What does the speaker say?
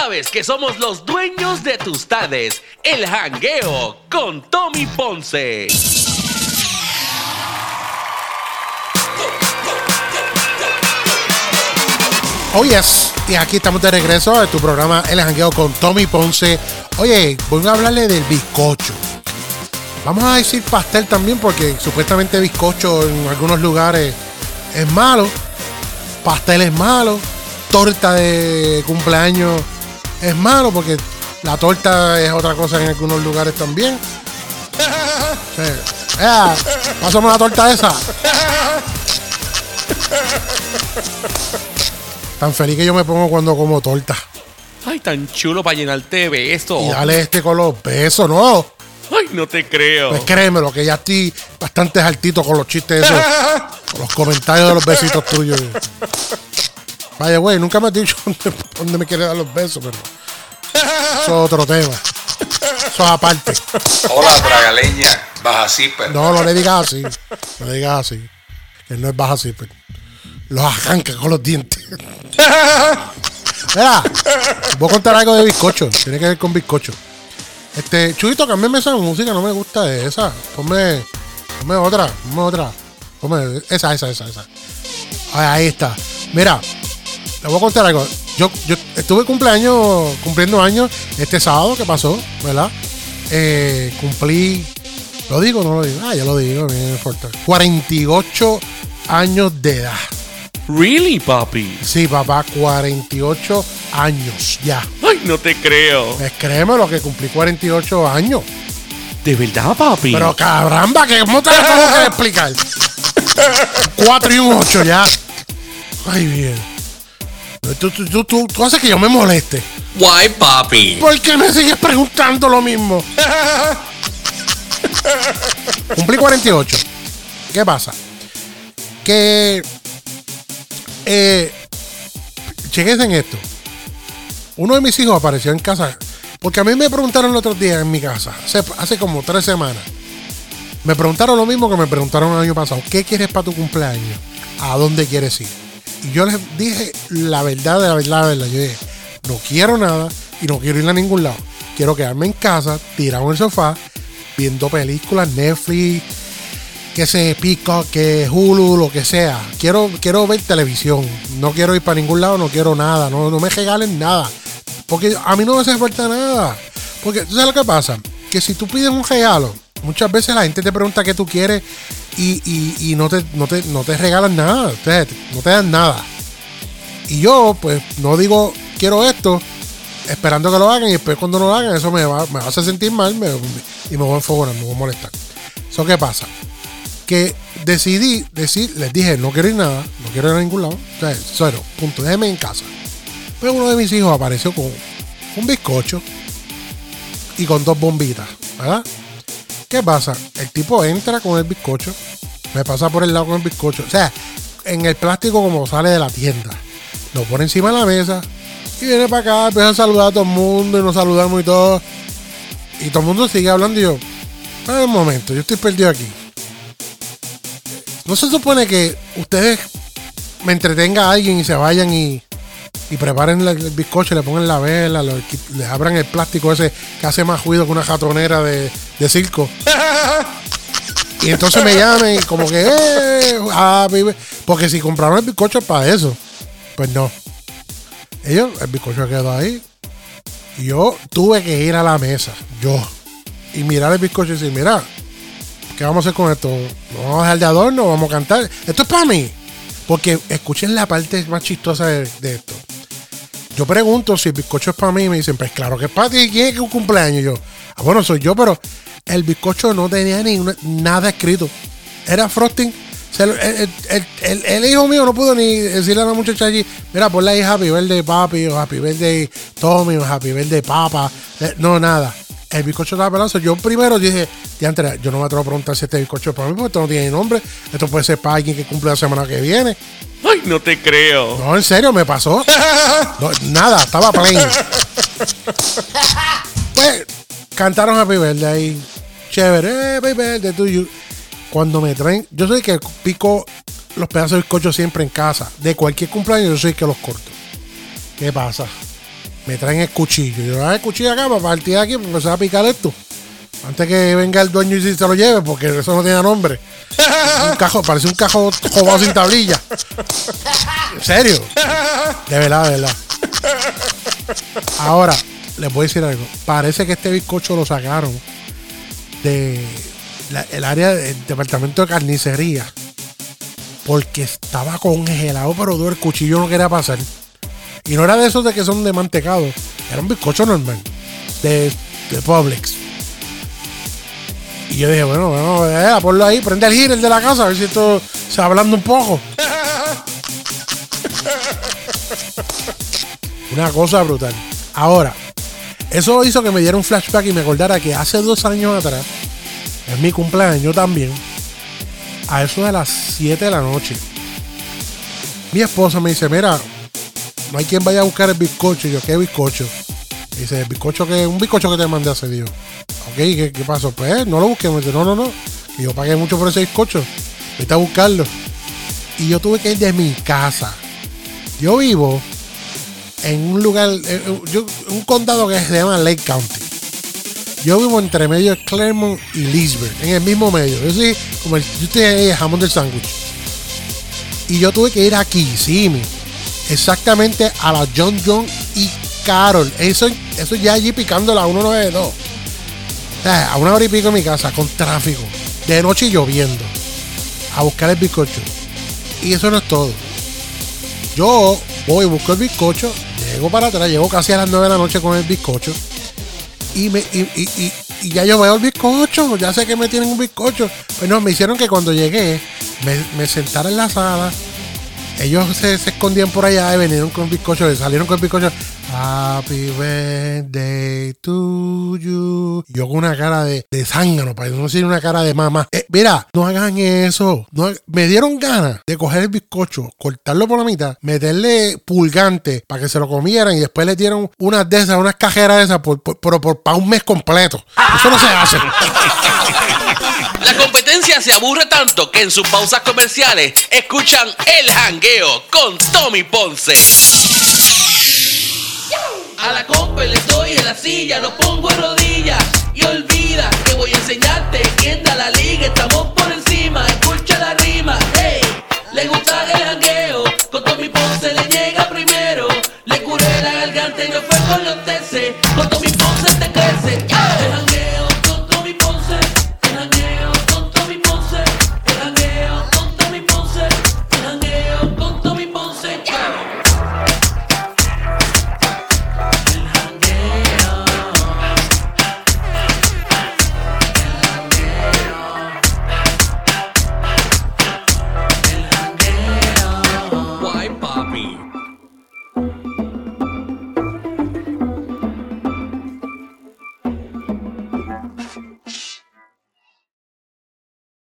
sabes que somos los dueños de tus tardes. El jangueo con Tommy Ponce. Oh yes, y aquí estamos de regreso a tu programa El Jangueo con Tommy Ponce. Oye, voy a hablarle del bizcocho. Vamos a decir pastel también porque supuestamente bizcocho en algunos lugares es malo, pastel es malo, torta de cumpleaños es malo porque la torta es otra cosa en algunos lugares también. Sí. Ea, Pásame la torta esa. Tan feliz que yo me pongo cuando como torta. Ay, tan chulo para llenarte de besos. Y dale este con los besos, ¿no? Ay, no te creo. Pues créemelo, que ya estoy bastante altito con los chistes esos. con los comentarios de los besitos tuyos. Vaya, güey, nunca me has dicho dónde, dónde me quieres dar los besos, pero. Eso es otro tema. Eso es aparte. Hola, Bragaleña, baja zipper. No, no le digas así. No le digas así. Que no es baja zipper. Los arranca con los dientes. Mira, voy a contar algo de bizcocho. Tiene que ver con bizcocho. Este, Chuito, cámbiame esa música, no me gusta esa. Ponme, ponme otra, ponme otra. Ponme esa, esa, esa, esa. Ahí está. Mira, le voy a contar algo. Yo, yo estuve cumpleaños, cumpliendo años este sábado que pasó, ¿verdad? Eh, cumplí, ¿lo digo o no lo digo? Ah, ya lo digo, no me importa. 48 años de edad. Really, papi? Sí, papá, 48 años ya. Ay, no te creo. Pues créeme lo que cumplí 48 años. ¿De verdad, papi? Pero caramba, que ¿cómo te lo tengo que explicar? 4 y un 8 ya. Ay, bien. Tú, tú, tú, tú, haces que yo me moleste. Why, papi? ¿Por qué me sigues preguntando lo mismo? Cumplí 48. ¿Qué pasa? Que. Eh, en esto. Uno de mis hijos apareció en casa. Porque a mí me preguntaron el otro día en mi casa, hace, hace como tres semanas. Me preguntaron lo mismo que me preguntaron el año pasado. ¿Qué quieres para tu cumpleaños? ¿A dónde quieres ir? Y yo les dije la verdad de la verdad, la verdad. Yo dije, no quiero nada y no quiero ir a ningún lado. Quiero quedarme en casa, tirado en el sofá, viendo películas, Netflix, que se pico, que Hulu, lo que sea. Quiero, quiero ver televisión. No quiero ir para ningún lado, no quiero nada. No, no me regalen nada. Porque a mí no me hace falta nada. Porque, ¿tú sabes lo que pasa? Que si tú pides un regalo, muchas veces la gente te pregunta qué tú quieres y, y- no, te, no, te, no te regalan nada. No te dan nada. Y yo, pues, no digo quiero esto, esperando que lo hagan y después cuando no lo hagan, eso me va, me hacer sentir mal y me voy a enfogonar, me voy a molestar. ¿Eso qué pasa? Que decidí decir, les dije, no quiero ir nada, no quiero ir a ningún lado, o sea, cero, punto, déjeme en casa. Pero uno de mis hijos apareció con un bizcocho y con dos bombitas, ¿verdad? ¿Qué pasa? El tipo entra con el bizcocho, me pasa por el lado con el bizcocho, o sea, en el plástico como sale de la tienda, lo pone encima de la mesa y viene para acá, empieza a saludar a todo el mundo y nos saludamos y todo. Y todo el mundo sigue hablando y yo, "Espera un momento, yo estoy perdido aquí. No se supone que ustedes me entretenga a alguien y se vayan y, y preparen el, bizcocho, le pongan la vela, lo- le abran el plástico ese que hace más ruido que una jatonera de, de circo. Y entonces me llamen y como que, eh, birthday". porque si compraron el bizcocho es para eso. Pues no. Ellos, el bizcocho quedó ahí. Y yo tuve que ir a la mesa, yo, y mirar el bizcocho y decir, mira, ¿qué vamos a hacer con esto? ¿Lo vamos a dejar de adorno? ¿Vamos a cantar? Esto es para mí. Porque escuchen la parte más chistosa de, de esto. Yo pregunto si el bizcocho es para mí y me dicen, pues claro que es para ti. ¿Quién es que un cumpleaños? Yo, ah, bueno, soy yo, pero el bizcocho no tenía ni nada escrito. Era frosting. El, hijo mío no pudo ni decirle a la muchacha allí, mira, ponle ahí Happy Birthday Papi, o Happy Birthday Tommy, o Happy Birthday Papa. Eh, No, nada. El bizcocho estaba pelazo. Yo primero dije, diantre, yo no me atrevo a preguntar si este bizcocho es para mí, porque esto no tiene nombre. Esto puede ser para alguien que cumple la semana que viene. Ay, no te creo. No, en serio, me pasó. No, nada, estaba plain. Pues cantaron Happy Birthday. Chévere, Happy Birthday to you. Cuando me traen, yo soy que pico los pedazos de bizcocho siempre en casa. De cualquier cumpleaños, yo soy que los corto. ¿Qué pasa? Me traen el cuchillo. Yo, ah, el cuchillo acá para partir de aquí, para empezar a picar esto. Antes que venga el dueño y se lo lleve, porque eso no tiene nombre. Un cajo, parece un cajo jugado sin tablilla. ¿En serio? De verdad, de verdad. Ahora, les voy a decir algo. Parece que este bizcocho lo sacaron de área del departamento de carnicería. Porque estaba congelado, pero el cuchillo no quería pasar. Y no era de esos de que son de mantecado. Era un bizcocho normal. De, de Publix. Y yo dije, bueno, bueno, eh, ponlo ahí, prende el giro el de la casa, a ver si esto se va hablando un poco. Una cosa brutal. Ahora, eso hizo que me diera un flashback y me acordara que hace dos años atrás, en mi cumpleaños también, a eso de las 7 de la noche, mi esposa me dice, mira, no hay quien vaya a buscar el bizcocho. Y yo, ¿qué bizcocho? Y dice, el bizcocho que, un bizcocho que te mandé hace día. Ok, ¿qué, pasó? Pues no lo busqué. Me dice, no, no, no. Yo pagué mucho por ese bizcocho. Vete a buscarlo. Y yo tuve que ir de mi casa. Yo vivo en un lugar, eh, eh, yo- un condado que se llama Lake County. Yo vivo entre medio de Claremont y Leesburg, en el mismo medio. Yo soy como el, yo jamón del sándwich. Y yo tuve que ir aquí, sí, mi, exactamente a la John John y Carol. Eso, eso ya allí picando la 192. O sea, a una hora y pico en mi casa, con tráfico, de noche y lloviendo, a buscar el bizcocho. Y eso no es todo. Yo voy, busco el bizcocho, llego para atrás, llego casi a las 9 de la noche con el bizcocho. Y, me, y, y- y- y ya yo veo el bizcocho, ya sé que me tienen un bizcocho. Pues no, me hicieron que cuando llegué, me, me sentara en la sala. Ellos se, escondían por allá y vinieron con el bizcocho, salieron con el bizcocho. Happy birthday to you. Yo con una cara de, de zángano, para no decir una cara de mamá. Eh, mira, no hagan eso. Me dieron ganas de coger el bizcocho, cortarlo por la mitad, meterle pulgante para que se lo comieran y después le dieron unas de esas, unas cajeras de esas, por, por, por, para un mes completo. Eso no se hace. La competencia se aburre tanto que en sus pausas comerciales escuchan El Jangueo con Tommy Ponce. A la compa le doy en la silla, lo pongo en rodillas y olvida que voy a enseñarte quién da la liga, estamos